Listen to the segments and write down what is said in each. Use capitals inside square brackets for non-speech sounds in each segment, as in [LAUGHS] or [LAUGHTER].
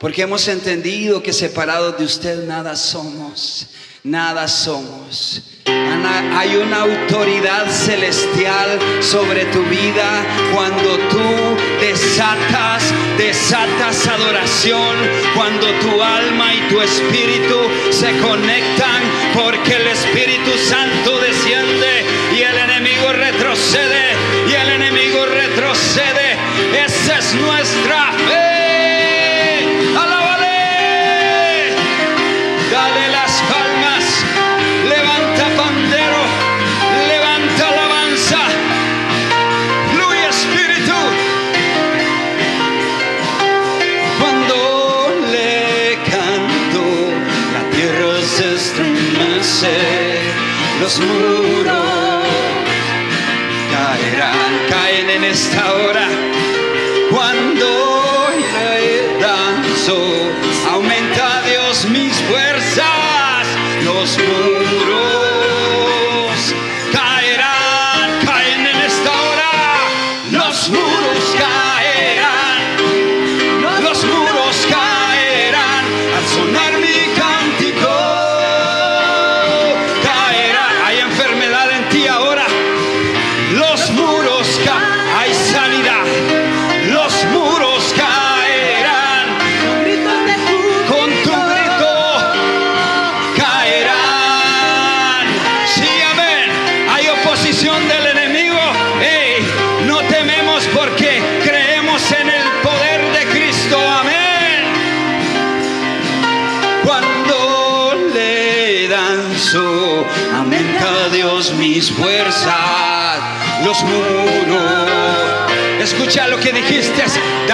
porque hemos entendido que separados de usted nada somos, nada somos. Hay una autoridad celestial sobre tu vida cuando tú desatas, desatas adoración, cuando tu alma y tu espíritu se conectan, porque el Espíritu Santo desciende y el enemigo retrocede, y el enemigo retrocede. Esa es nuestra oscuro sky.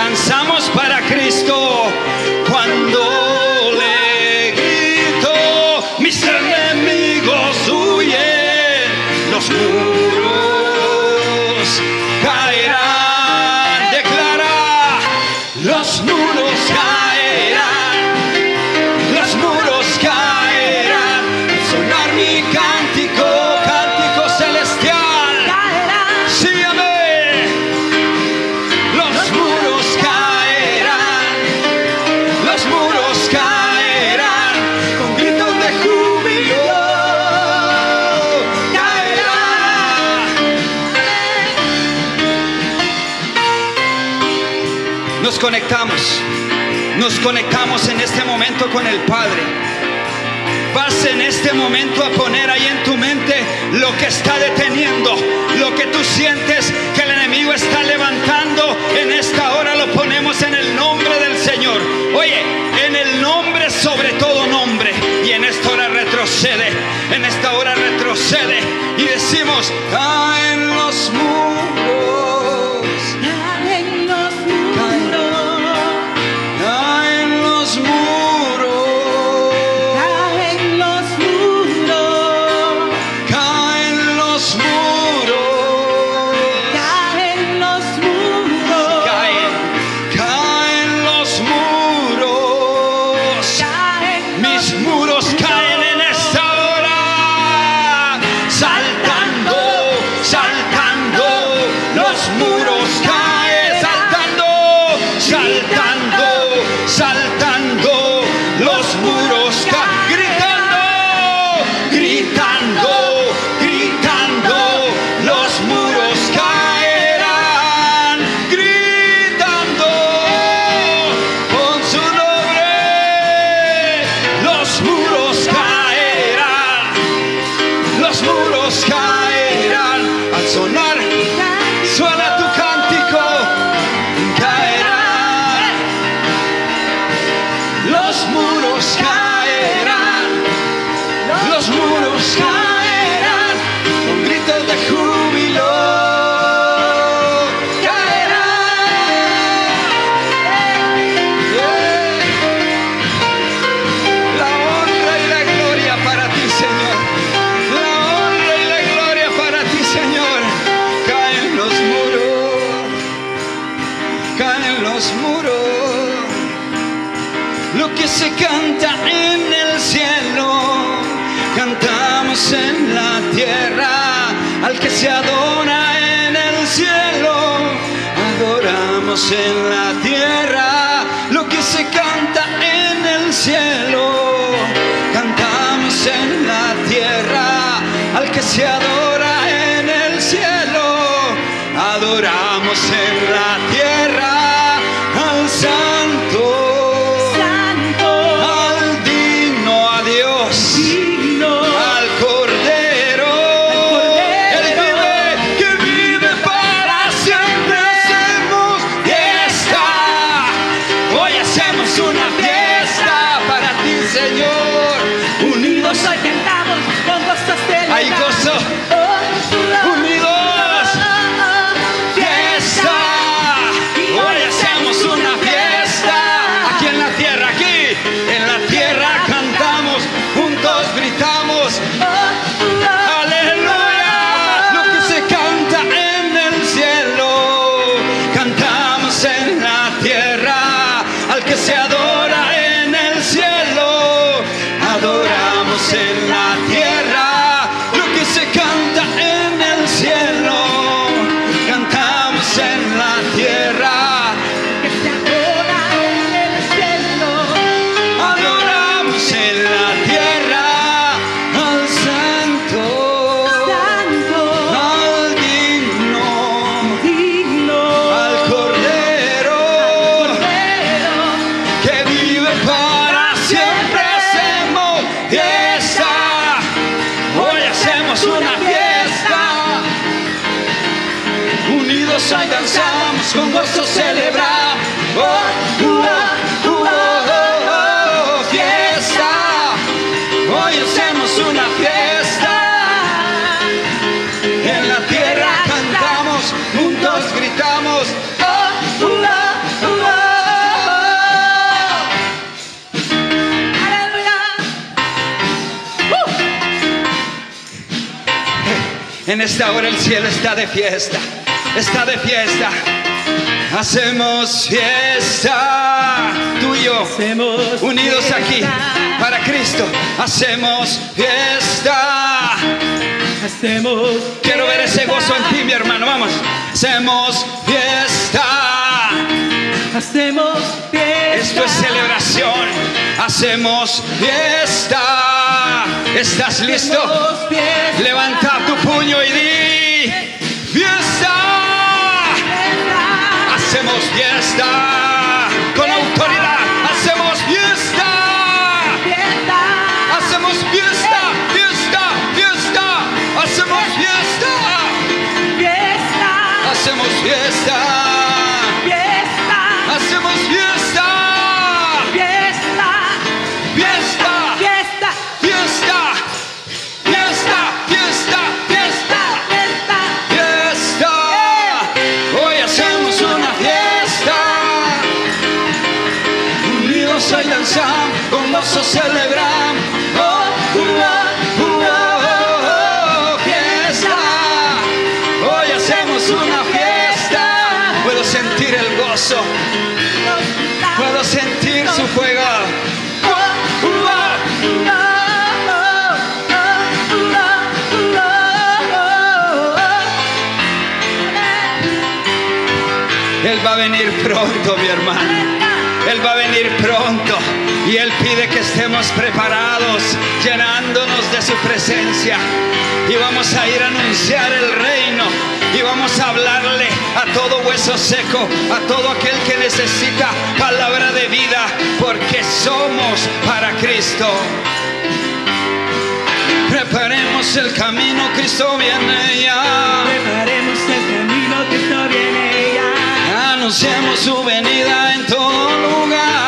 descansar. Conectamos, nos conectamos en este momento con el Padre. Vas en este momento a poner ahí en tu mente lo que está deteniendo, lo que tú sientes que el enemigo está levantando. En esta hora lo ponemos en el nombre del Señor. Oye, en el nombre sobre todo nombre. Y en esta hora retrocede, en esta hora retrocede. Y decimos, en canta en el cielo, cantamos en la tierra, al que se adora en el cielo, adoramos en la tierra, lo que se canta en el cielo, cantamos en la tierra, al que se adora en el cielo, adoramos en la tierra. En esta hora el cielo está de fiesta, está de fiesta. Hacemos fiesta, tú y yo, hacemos unidos aquí para Cristo. Hacemos fiesta. Hacemos Quiero ver ese gozo en ti, mi hermano. Vamos. Hacemos fiesta. Hacemos fiesta. Esto es celebración. Hacemos fiesta. ¿Estás listo? Levanta tu puño y di, fiesta. Hacemos fiesta con autoridad. Él va a venir pronto, mi hermano. Él va a venir pronto y Él pide que estemos preparados, llenándonos de su presencia. Y vamos a ir a anunciar el reino y vamos a hablarle a todo hueso seco, a todo aquel que necesita palabra de vida, porque somos para Cristo. Preparemos el camino, Cristo viene ya anunciemos su venida en todo lugar.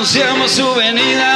Anunciamos su venida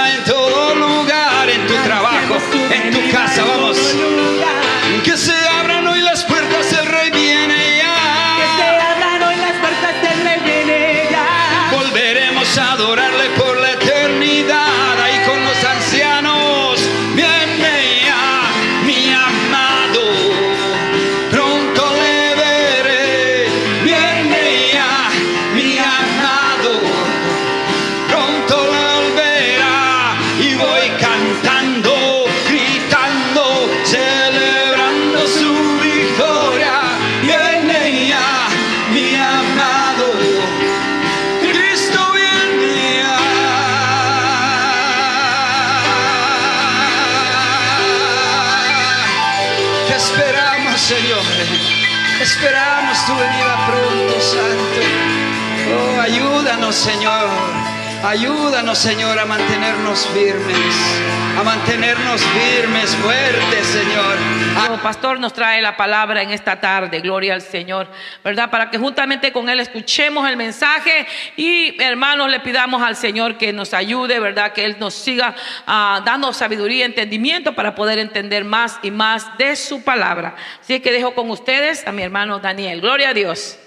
tu venida pronto, Santo. Oh, ayúdanos, Señor. Ayúdanos, Señor, a mantenernos firmes. A mantenernos firmes, fuertes, Señor. Nuestro pastor nos trae la palabra en esta tarde, gloria al Señor, ¿verdad? Para que juntamente con Él escuchemos el mensaje y hermanos le pidamos al Señor que nos ayude, ¿verdad? Que Él nos siga ah, dando sabiduría y entendimiento para poder entender más y más de su palabra. Así que dejo con ustedes a mi hermano Daniel. Gloria a Dios.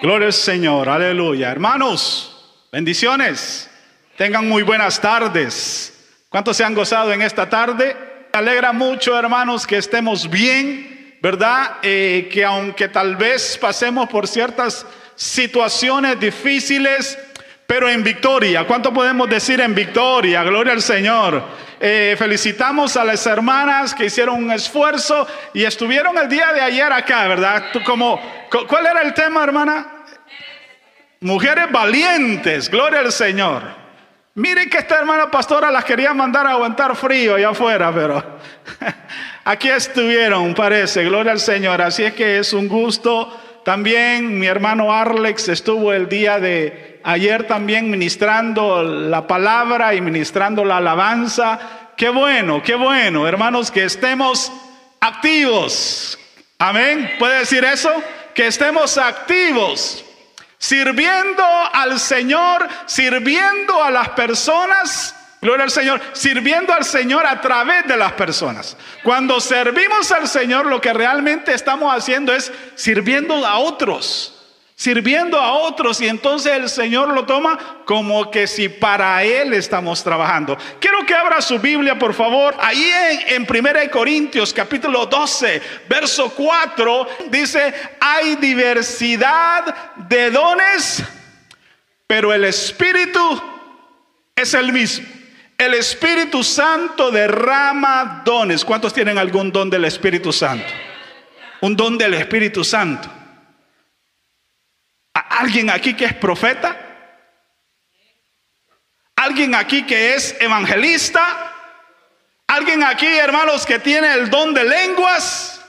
Gloria al Señor, aleluya. Hermanos, bendiciones. Tengan muy buenas tardes. ¿Cuántos se han gozado en esta tarde? Me alegra mucho, hermanos, que estemos bien, ¿verdad? Eh, que aunque tal vez pasemos por ciertas situaciones difíciles, pero en victoria. ¿Cuánto podemos decir en victoria? Gloria al Señor. Eh, felicitamos a las hermanas que hicieron un esfuerzo y estuvieron el día de ayer acá, ¿verdad? Como, cu- ¿Cuál era el tema, hermana? Mujeres valientes, gloria al Señor. Miren que esta hermana pastora las quería mandar a aguantar frío allá afuera, pero [LAUGHS] aquí estuvieron, parece, gloria al Señor. Así es que es un gusto. También mi hermano Arlex estuvo el día de ayer también ministrando la palabra y ministrando la alabanza. Qué bueno, qué bueno, hermanos, que estemos activos. Amén. ¿Puede decir eso? Que estemos activos sirviendo al Señor, sirviendo a las personas, gloria al Señor, sirviendo al Señor a través de las personas. Cuando servimos al Señor, lo que realmente estamos haciendo es sirviendo a otros. Sirviendo a otros y entonces el Señor lo toma como que si para Él estamos trabajando. Quiero que abra su Biblia, por favor. Ahí en, en 1 Corintios capítulo 12, verso 4, dice, hay diversidad de dones, pero el Espíritu es el mismo. El Espíritu Santo derrama dones. ¿Cuántos tienen algún don del Espíritu Santo? Un don del Espíritu Santo. ¿A- ¿Alguien aquí que es profeta? ¿Alguien aquí que es evangelista? ¿Alguien aquí, hermanos, que tiene el don de lenguas?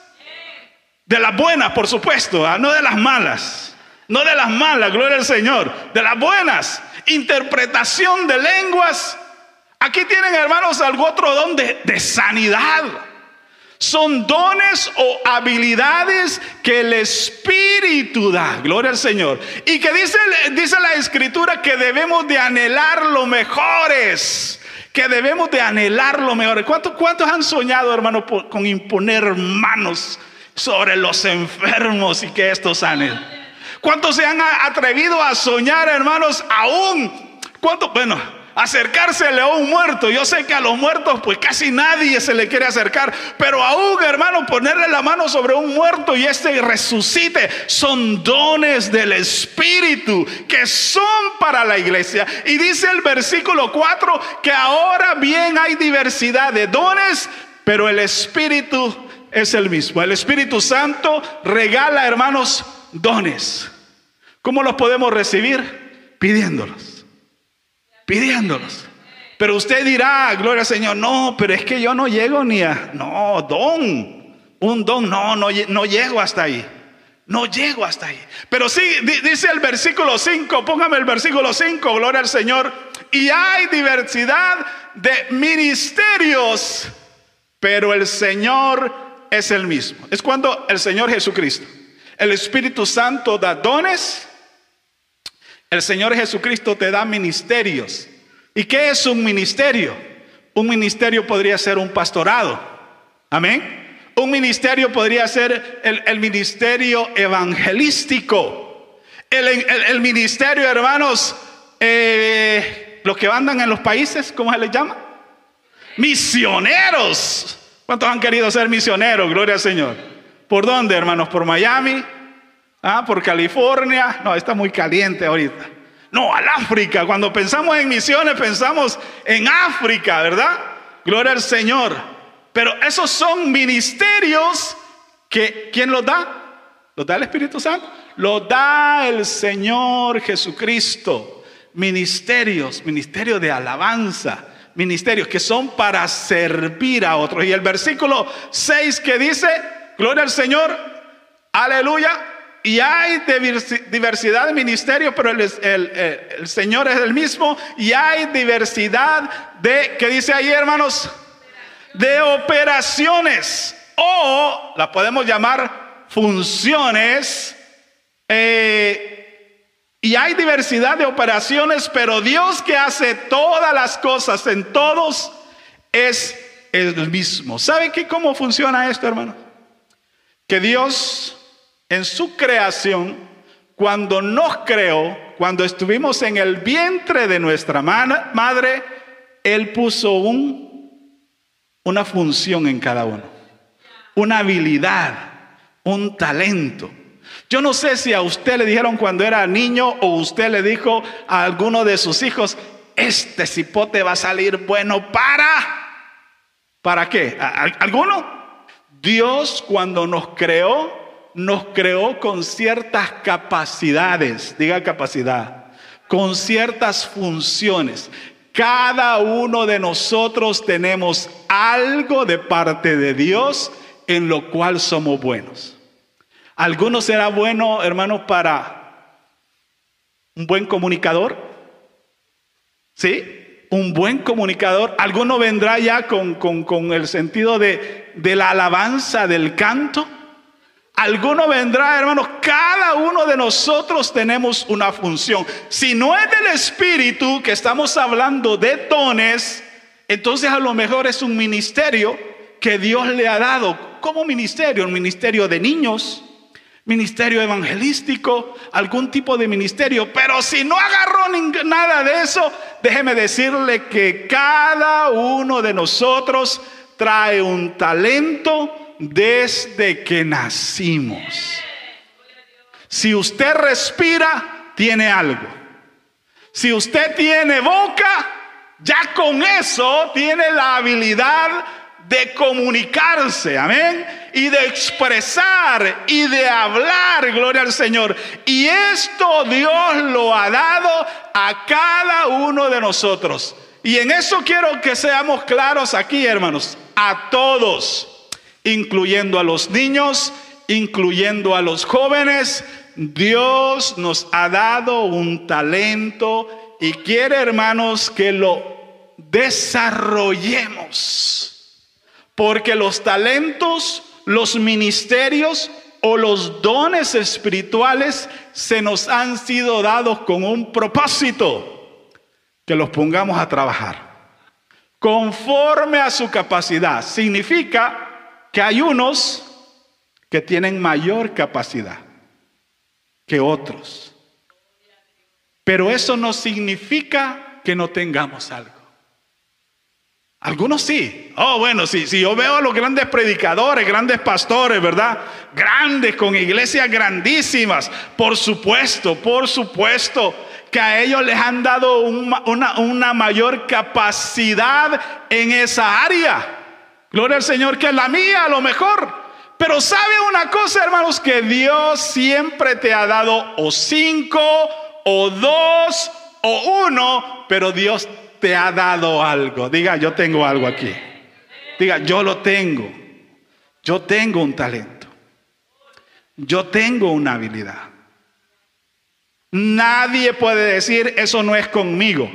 De las buenas, por supuesto, ¿ah? no de las malas. No de las malas, gloria al Señor. De las buenas. Interpretación de lenguas. Aquí tienen, hermanos, algún otro don de, de sanidad. Son dones o habilidades que el Espíritu da. Gloria al Señor. Y que dice, dice la Escritura que debemos de anhelar lo mejores. Que debemos de anhelar lo mejores. ¿Cuántos, cuántos han soñado, hermano, con imponer manos sobre los enfermos y que estos sanen? ¿Cuántos se han atrevido a soñar, hermanos, aún? ¿Cuántos? Bueno, acercársele a un muerto. Yo sé que a los muertos, pues casi nadie se le quiere acercar. Pero aún, hermano, ponerle la mano sobre un muerto y este resucite son dones del Espíritu que son para la iglesia. Y dice el versículo 4 que ahora bien hay diversidad de dones, pero el Espíritu es el mismo. El Espíritu Santo regala, hermanos, dones. ¿Cómo los podemos recibir? Pidiéndolos pidiéndolos. Pero usted dirá, gloria al Señor, no, pero es que yo no llego ni a, no, don, un don, no, no, lle- no llego hasta ahí. No llego hasta ahí. Pero sí, di- dice el versículo 5, póngame el versículo 5, gloria al Señor. Y hay diversidad de ministerios, pero el Señor es el mismo. Es cuando el Señor Jesucristo, el Espíritu Santo da dones, El Señor Jesucristo te da ministerios. ¿Y qué es un ministerio? Un ministerio podría ser un pastorado. Amén. Un ministerio podría ser el, ministerio evangelístico. El, ministerio, hermanos, eh, los que andan en los países, ¿cómo se les llama? Misioneros. ¿Cuántos han querido ser misioneros? Gloria al Señor. ¿Por dónde, hermanos? ¿Por Miami? ¿Ah, ¿Por California? No, está muy caliente ahorita. No, al África. Cuando pensamos en misiones, pensamos en África, ¿verdad? Gloria al Señor. Pero esos son ministerios que, ¿quién los da? ¿Los da el Espíritu Santo? Los da el Señor Jesucristo. Ministerios, ministerio de alabanza, ministerios que son para servir a otros. Y el versículo 6 que dice, gloria al Señor, aleluya, y hay diversidad de ministerios, pero el, Señor es el mismo, y hay diversidad de, ¿qué dice ahí hermanos? de operaciones o la podemos llamar funciones. Eh, y hay diversidad de operaciones, pero Dios que hace todas las cosas en todos es el mismo. ¿Sabe qué cómo funciona esto, hermano? Que Dios en su creación, cuando nos creó, cuando estuvimos en el vientre de nuestra madre, Él puso un una función en cada uno, una habilidad, un talento. Yo no sé si a usted le dijeron cuando era niño o usted le dijo a alguno de sus hijos, este cipote va a salir bueno para... ¿Para qué? ¿Alguno? Dios cuando nos creó, nos creó con ciertas capacidades, diga capacidad, con ciertas funciones. Cada uno de nosotros tenemos algo de parte de Dios en lo cual somos buenos. Algunos será bueno, hermanos, para un buen comunicador. ¿Sí? Un buen comunicador. Alguno vendrá ya con, con el sentido de, de la alabanza, del canto. Alguno vendrá, hermanos, cada uno de nosotros tenemos una función. Si no es del Espíritu, que estamos hablando de dones, entonces a lo mejor es un ministerio que Dios le ha dado. como ministerio? Un ministerio de niños, ministerio evangelístico, algún tipo de ministerio. Pero si no agarró nada de eso, déjeme decirle que cada uno de nosotros trae un talento desde que nacimos. Si usted respira, tiene algo. Si usted tiene boca, ya con eso tiene la habilidad de comunicarse, amén, y de expresar y de hablar, gloria al Señor. Y esto Dios lo ha dado a cada uno de nosotros. Y en eso quiero que seamos claros aquí, hermanos, a todos incluyendo a los niños, incluyendo a los jóvenes. Dios nos ha dado un talento y quiere, hermanos, que lo desarrollemos. Porque los talentos, los ministerios o los dones espirituales se nos han sido dados con un propósito, que los pongamos a trabajar conforme a su capacidad. Significa que hay unos que tienen mayor capacidad que otros. Pero eso no significa que no tengamos algo. Algunos sí. Oh, bueno, sí, si yo veo a los grandes predicadores, grandes pastores, ¿verdad? Grandes, con iglesias grandísimas. Por supuesto, por supuesto que a ellos les han dado una, una mayor capacidad en esa área. Gloria al Señor, que es la mía a lo mejor. Pero sabe una cosa, hermanos, que Dios siempre te ha dado o cinco, o dos, o uno, pero Dios te ha dado algo. Diga, yo tengo algo aquí. Diga, yo lo tengo. Yo tengo un talento. Yo tengo una habilidad. Nadie puede decir, eso no es conmigo.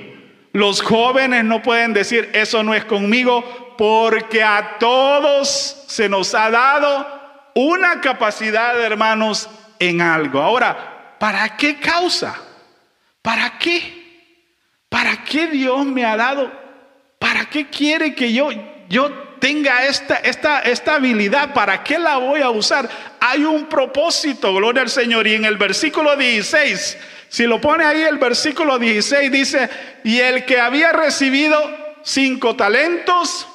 Los jóvenes no pueden decir, eso no es conmigo, porque a todos se nos ha dado una capacidad, hermanos, en algo. Ahora, ¿para qué causa? ¿Para qué? ¿Para qué Dios me ha dado? ¿Para qué quiere que yo, yo tenga esta, esta, esta habilidad? ¿Para qué la voy a usar? Hay un propósito, gloria al Señor. Y en el versículo 16, si lo pone ahí el versículo 16, dice, y el que había recibido cinco talentos,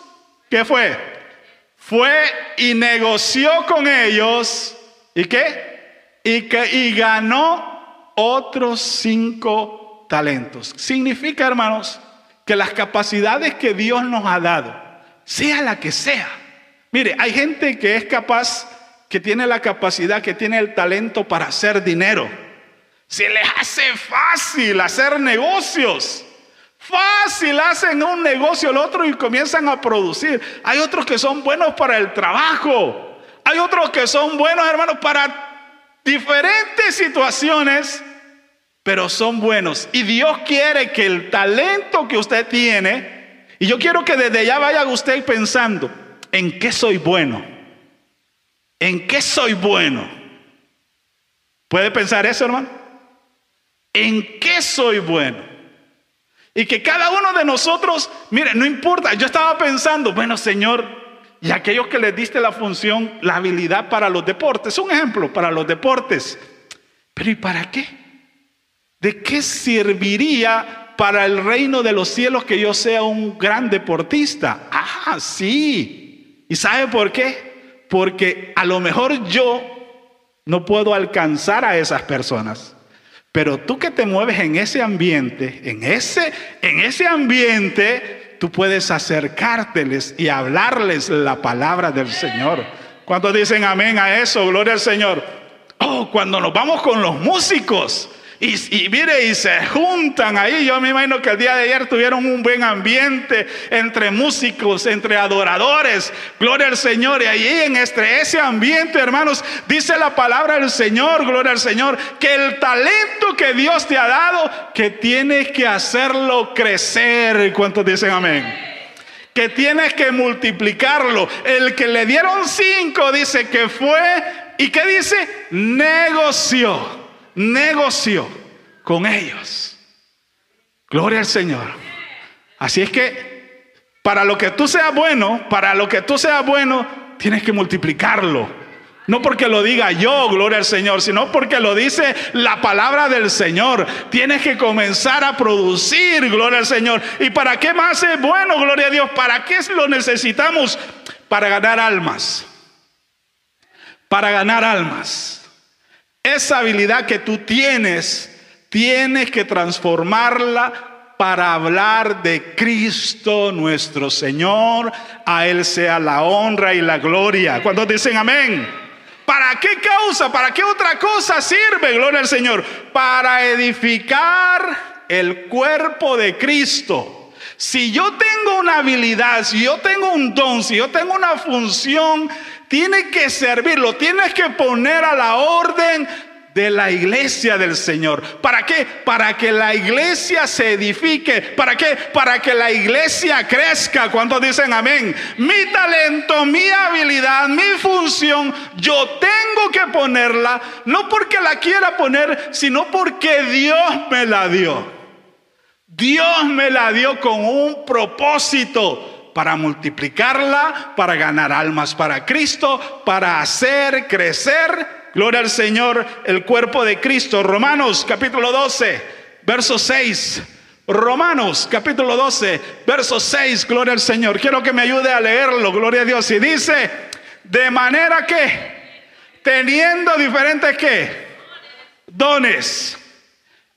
¿qué fue? Fue y negoció con ellos. ¿Y qué? Y, que, y ganó otros cinco talentos. Significa, hermanos, que las capacidades que Dios nos ha dado, sea la que sea. Mire, hay gente que es capaz, que tiene la capacidad, que tiene el talento para hacer dinero. Se les hace fácil hacer negocios. Fácil, hacen un negocio el otro y comienzan a producir. Hay otros que son buenos para el trabajo. Hay otros que son buenos, hermanos, para diferentes situaciones, pero son buenos. Y Dios quiere que el talento que usted tiene, y yo quiero que desde ya vaya usted pensando, ¿en qué soy bueno? ¿En qué soy bueno? ¿Puede pensar eso, hermano? ¿En qué soy bueno? Y que cada uno de nosotros, mire, no importa, yo estaba pensando, bueno Señor, y aquellos que les diste la función, la habilidad para los deportes, un ejemplo, para los deportes, pero ¿y para qué? ¿De qué serviría para el reino de los cielos que yo sea un gran deportista? Ah, sí. ¿Y sabe por qué? Porque a lo mejor yo no puedo alcanzar a esas personas. Pero tú que te mueves en ese ambiente, en ese, en ese ambiente, tú puedes acercárteles y hablarles la palabra del Señor. Cuando dicen amén a eso, gloria al Señor. Oh, cuando nos vamos con los músicos, y, mire, y se juntan ahí. Yo me imagino que el día de ayer tuvieron un buen ambiente entre músicos, entre adoradores. Gloria al Señor. Y ahí en este, ese ambiente, hermanos, dice la palabra del Señor, gloria al Señor, que el talento que Dios te ha dado, que tienes que hacerlo crecer. ¿Cuántos dicen amén? que tienes que multiplicarlo. El que le dieron cinco dice que fue, ¿y qué dice? Negocio negocio con ellos. Gloria al Señor. Así es que para lo que tú seas bueno, para lo que tú seas bueno, tienes que multiplicarlo. No porque lo diga yo, gloria al Señor, sino porque lo dice la palabra del Señor. Tienes que comenzar a producir, gloria al Señor. ¿Y para qué más es bueno, gloria a Dios? ¿Para qué lo necesitamos? Para ganar almas. Para ganar almas. Esa habilidad que tú tienes, tienes que transformarla para hablar de Cristo nuestro Señor. A Él sea la honra y la gloria. Cuando dicen amén. ¿Para qué causa? ¿Para qué otra cosa sirve? Gloria al Señor. Para edificar el cuerpo de Cristo. Si yo tengo una habilidad, si yo tengo un don, si yo tengo una función tiene que servirlo, tienes que poner a la orden de la iglesia del Señor. ¿Para qué? Para que la iglesia se edifique. ¿Para qué? Para que la iglesia crezca. ¿Cuántos dicen amén? Mi talento, mi habilidad, mi función, yo tengo que ponerla, no porque la quiera poner, sino porque Dios me la dio. Dios me la dio con un propósito para multiplicarla, para ganar almas para Cristo, para hacer crecer, gloria al Señor, el cuerpo de Cristo. Romanos capítulo 12, verso 6. Romanos capítulo 12, verso 6, gloria al Señor. Quiero que me ayude a leerlo, gloria a Dios. Y dice, de manera que, teniendo diferentes que, dones.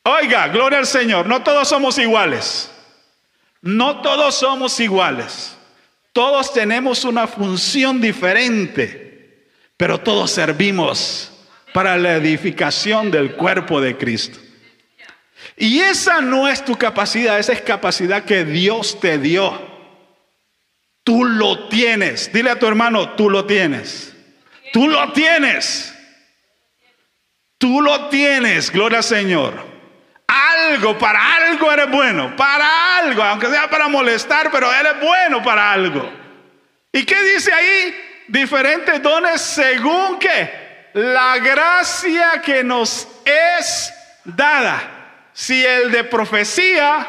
Oiga, gloria al Señor, no todos somos iguales. No todos somos iguales. Todos tenemos una función diferente, pero todos servimos para la edificación del cuerpo de Cristo. Y esa no es tu capacidad, esa es capacidad que Dios te dio. Tú lo tienes. Dile a tu hermano, tú lo tienes. Tú lo tienes. Tú lo tienes, gloria al Señor algo, para algo eres bueno, para algo, aunque sea para molestar, pero eres bueno para algo. ¿Y qué dice ahí? Diferentes dones según que la gracia que nos es dada. si el de profecía,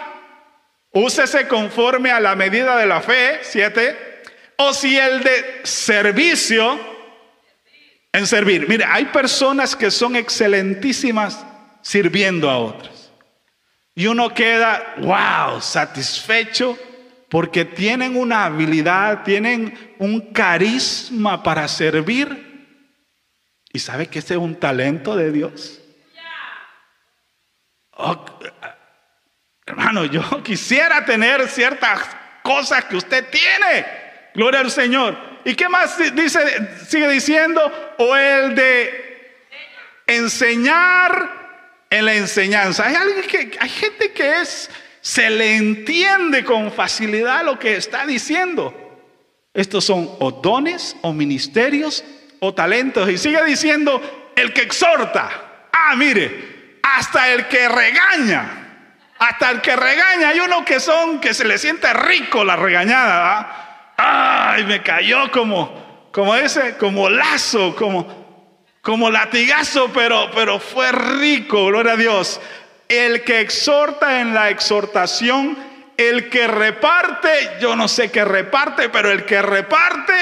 úsese conforme a la medida de la fe, siete, o si el de servicio, en servir. Mire, hay personas que son excelentísimas sirviendo a otros. Y uno queda, wow, satisfecho porque tienen una habilidad, tienen un carisma para servir. ¿Y sabe que ese es un talento de Dios? Oh, hermano, yo [LAUGHS] quisiera tener ciertas cosas que usted tiene. Gloria al Señor. ¿Y qué más dice, sigue diciendo? O el de enseñar en la enseñanza. Hay, alguien que, hay gente que es, se le entiende con facilidad lo que está diciendo. Estos son o dones o ministerios o talentos. Y sigue diciendo el que exhorta. Ah, mire, hasta el que regaña. Hasta el que regaña. Hay uno que son que se le siente rico la regañada. Ay, me cayó como, como ese, como lazo, como, como latigazo, pero, pero fue rico, gloria a Dios. El que exhorta en la exhortación, el que reparte, yo no sé qué reparte, pero el que reparte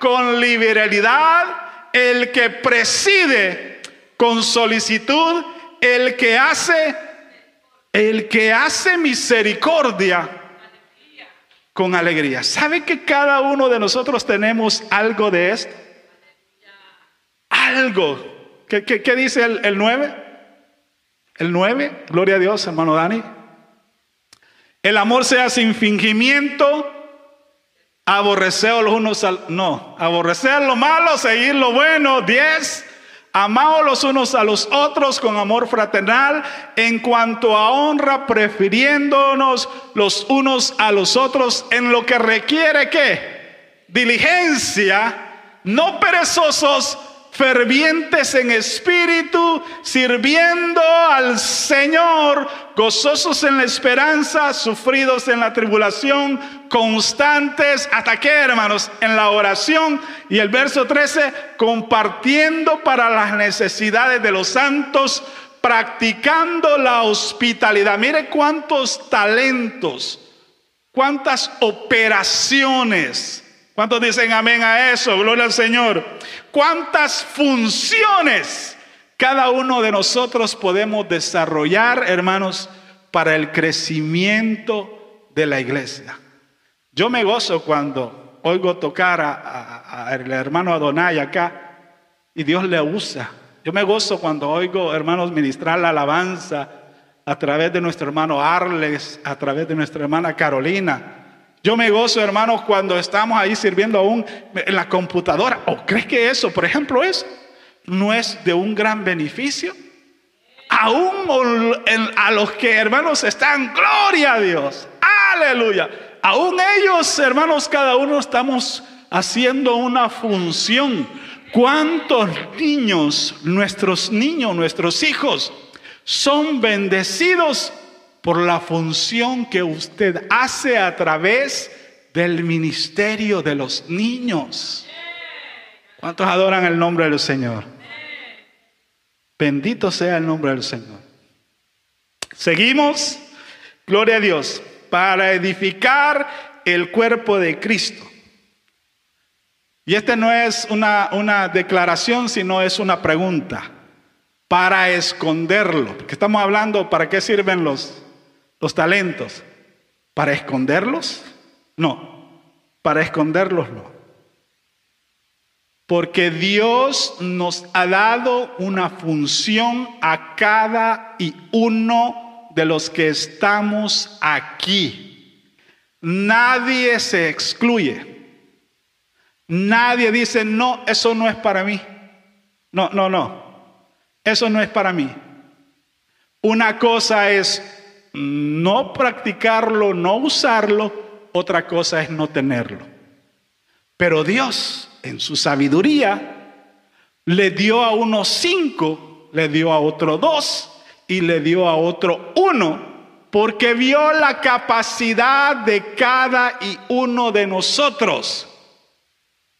con liberalidad, el que preside con solicitud, el que hace, el que hace misericordia con alegría. ¿Sabe que cada uno de nosotros tenemos algo de esto? Algo. ¿Qué, dice el, el 9? El 9, gloria a Dios, hermano Dani. El amor sea sin fingimiento, aborrecer los unos al... No, aborrecer lo malo, seguir lo bueno. 10. Amaos los unos a los otros con amor fraternal, en cuanto a honra, prefiriéndonos los unos a los otros en lo que requiere que diligencia, no perezosos, fervientes en espíritu, sirviendo al Señor, gozosos en la esperanza, sufridos en la tribulación, constantes, ¿hasta qué hermanos? En la oración. Y el verso 13, compartiendo para las necesidades de los santos, practicando la hospitalidad. Mire cuántos talentos, cuántas operaciones ¿Cuántos dicen amén a eso? Gloria al Señor. ¿Cuántas funciones cada uno de nosotros podemos desarrollar, hermanos, para el crecimiento de la iglesia? Yo me gozo cuando oigo tocar al hermano Adonai acá y Dios le usa. Yo me gozo cuando oigo, hermanos, ministrar la alabanza a través de nuestro hermano Arles, a través de nuestra hermana Carolina. Yo me gozo, hermanos, cuando estamos ahí sirviendo aún en la computadora. ¿O crees que eso, por ejemplo, eso no es de un gran beneficio? Aún a los que, hermanos, están, gloria a Dios, aleluya. Aún ellos, hermanos, cada uno estamos haciendo una función. ¿Cuántos niños, nuestros niños, nuestros hijos, son bendecidos por la función que usted hace a través del ministerio de los niños. ¿Cuántos adoran el nombre del Señor? Bendito sea el nombre del Señor. Seguimos, gloria a Dios, para edificar el cuerpo de Cristo. Y esta no es una, una declaración, sino es una pregunta. Para esconderlo. Porque estamos hablando, ¿para qué sirven los, los talentos, ¿para esconderlos? No, para esconderlos no. Porque Dios nos ha dado una función a cada y uno de los que estamos aquí. Nadie se excluye. Nadie dice, no, eso no es para mí. No, no, no. Eso no es para mí. Una cosa es no practicarlo, no usarlo, otra cosa es no tenerlo. Pero Dios, en su sabiduría, le dio a uno cinco, le dio a otro dos y le dio a otro uno, porque vio la capacidad de cada y uno de nosotros.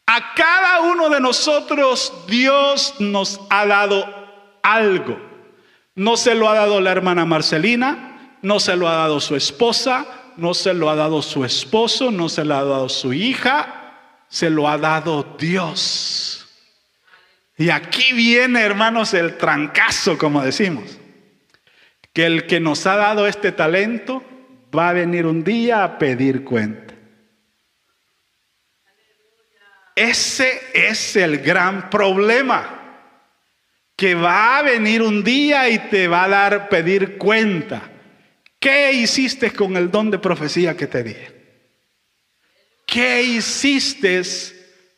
A cada uno de nosotros Dios nos ha dado algo. No se lo ha dado la hermana Marcelina, no se lo ha dado su esposa, no se lo ha dado su esposo, no se lo ha dado su hija, se lo ha dado Dios. Y aquí viene, hermanos, el trancazo, como decimos. Que el que nos ha dado este talento va a venir un día a pedir cuenta. Ese es el gran problema. Que va a venir un día y te va a dar pedir cuenta. ¿Qué hiciste con el don de profecía que te di? ¿Qué hiciste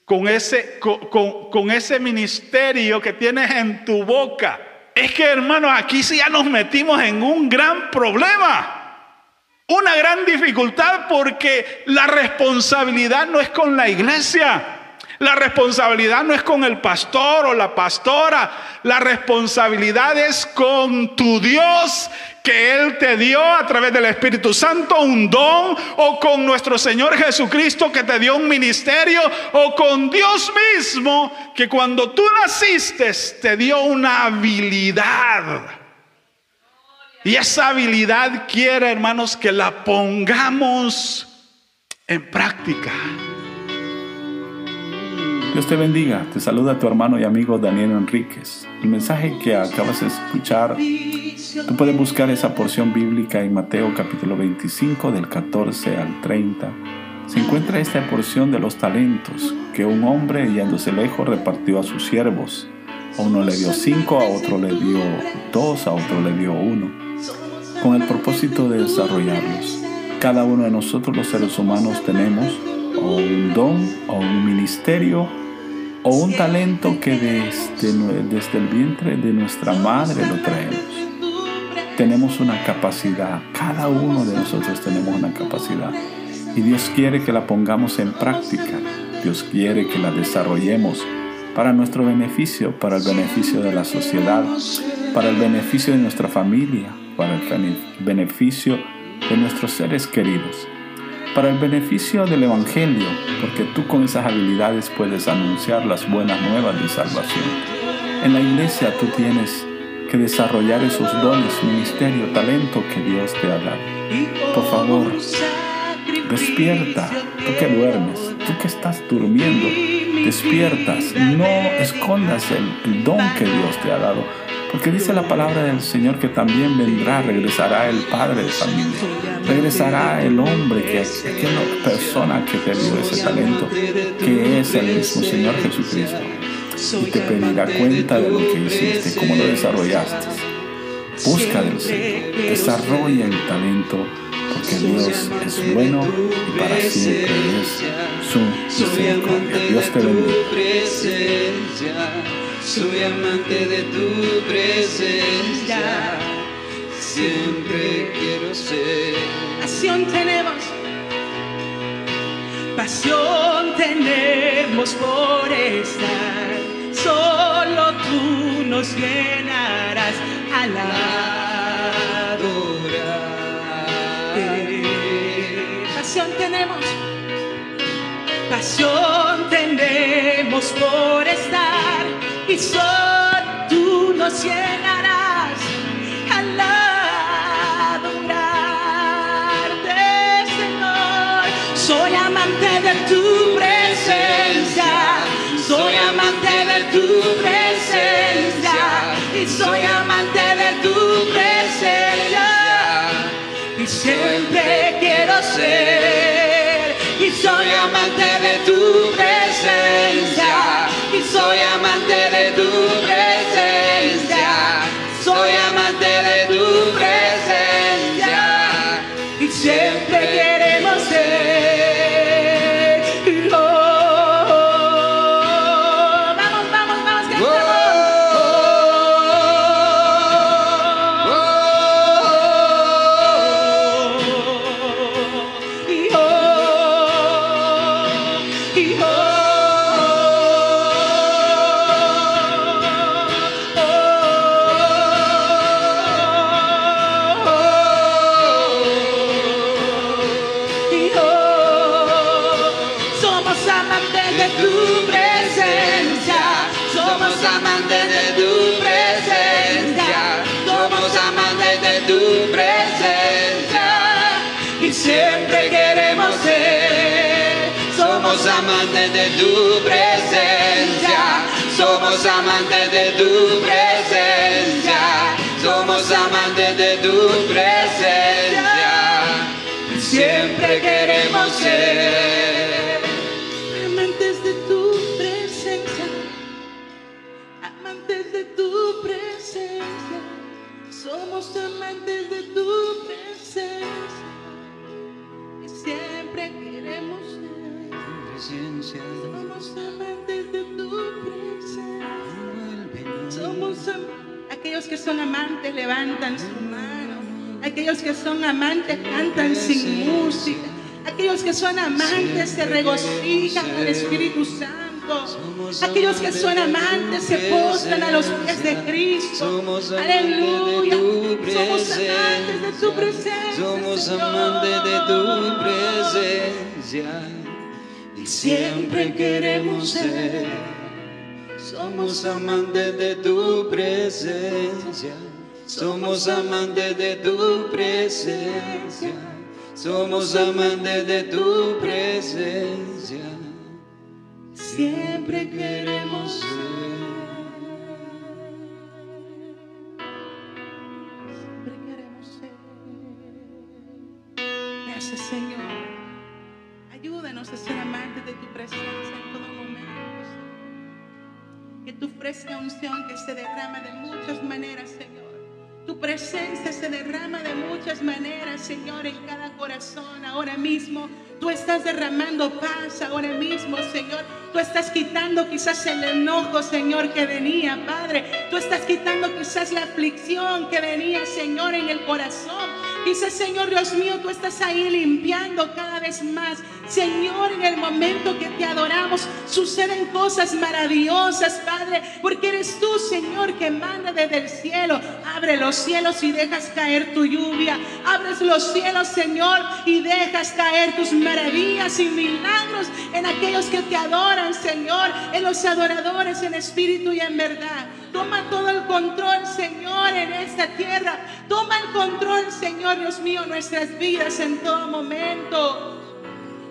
con ese, con, ese ministerio que tienes en tu boca? Es que hermanos, aquí sí ya nos metimos en un gran problema. Una gran dificultad porque la responsabilidad no es con la iglesia. La responsabilidad no es con el pastor o la pastora. La responsabilidad es con tu Dios que Él te dio a través del Espíritu Santo un don o con nuestro Señor Jesucristo que te dio un ministerio o con Dios mismo que cuando tú naciste te dio una habilidad. Y esa habilidad quiere, hermanos, que la pongamos en práctica. Dios te bendiga. Te saluda tu hermano y amigo Daniel Enríquez. El mensaje que acabas de escuchar, tú puedes buscar esa porción bíblica en Mateo capítulo 25 del 14 al 30. Se encuentra esta porción de los talentos que un hombre yéndose lejos repartió a sus siervos. A uno le dio cinco, a otro le dio dos, a otro le dio uno, con el propósito de desarrollarlos. Cada uno de nosotros los seres humanos tenemos o un don o un ministerio o un talento que desde, desde el vientre de nuestra madre lo traemos. Tenemos una capacidad, cada uno de nosotros tenemos una capacidad y Dios quiere que la pongamos en práctica. Dios quiere que la desarrollemos para nuestro beneficio, para el beneficio de la sociedad, para el beneficio de nuestra familia, para el beneficio de nuestros seres queridos para el beneficio del Evangelio, porque tú con esas habilidades puedes anunciar las buenas nuevas de salvación. En la iglesia tú tienes que desarrollar esos dones, ministerio, talento que Dios te ha dado. Por favor, despierta, tú que duermes, tú que estás durmiendo, despiertas, no escondas el, el don que Dios te ha dado porque dice la palabra del Señor que también vendrá, regresará el padre de familia, regresará el hombre, que aquella persona que te dio ese talento, que es el mismo Señor Jesucristo, y te pedirá cuenta de lo que hiciste, cómo lo desarrollaste. Busca del Señor, desarrolla el talento, porque Dios es bueno y para siempre es su misericordia. Dios te bendiga soy amante de tu presencia, siempre quiero ser. Pasión tenemos, pasión tenemos por estar, solo tú nos llenarás al adorar. Pasión tenemos, pasión tenemos por estar y solo tú nos llenarás al adorarte, Señor. Soy amante de tu presencia, soy amante de tu presencia y soy amante de tu presencia y siempre quiero ser y soy amante de tu presencia soy amante de tu presencia. Somos amantes de tu presencia. Somos amantes de tu presencia. Siempre queremos ser. Presencia. Somos amantes de tu presencia, somos am- aquellos que son amantes levantan su mano, aquellos que son amantes cantan sin música, aquellos que son amantes se regocijan al Espíritu Santo. Aquellos que son amantes se postran a los pies de Cristo. Aleluya. Somos amantes de tu presencia. Somos amantes de tu presencia. Siempre queremos ser. Somos amantes de tu presencia. Somos amantes de tu presencia. Somos amantes de tu presencia. Siempre queremos ser. Siempre queremos ser. Gracias, Señor. Ayúdanos a ser tu fresca unción que se derrama de muchas maneras, Señor. Tu presencia se derrama de muchas maneras, Señor, en cada corazón ahora mismo. Tú estás derramando paz ahora mismo, Señor. Tú estás quitando quizás el enojo, Señor, que venía, Padre. Tú estás quitando quizás la aflicción que venía, Señor, en el corazón. Quizás, Señor Dios mío, tú estás ahí limpiando cada vez más. Señor, en el momento que te adoramos, suceden cosas maravillosas, Padre, porque eres tú, Señor, que manda desde el cielo. Abre los cielos y dejas caer tu lluvia. Abres los cielos, Señor, y dejas caer tus maravillas y milagros en aquellos que te adoran, Señor, en los adoradores en espíritu y en verdad. Toma todo el control, Señor, en esta tierra. Toma el control, Señor, Dios mío, nuestras vidas en todo momento.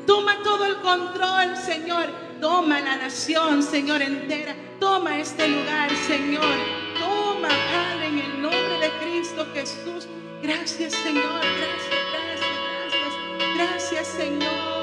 Toma todo el control, Señor. Toma la nación, Señor, entera. Toma este lugar, Señor. Toma, Padre, en el nombre de Cristo Jesús. Gracias, Señor. Gracias, gracias, gracias. Gracias, Señor.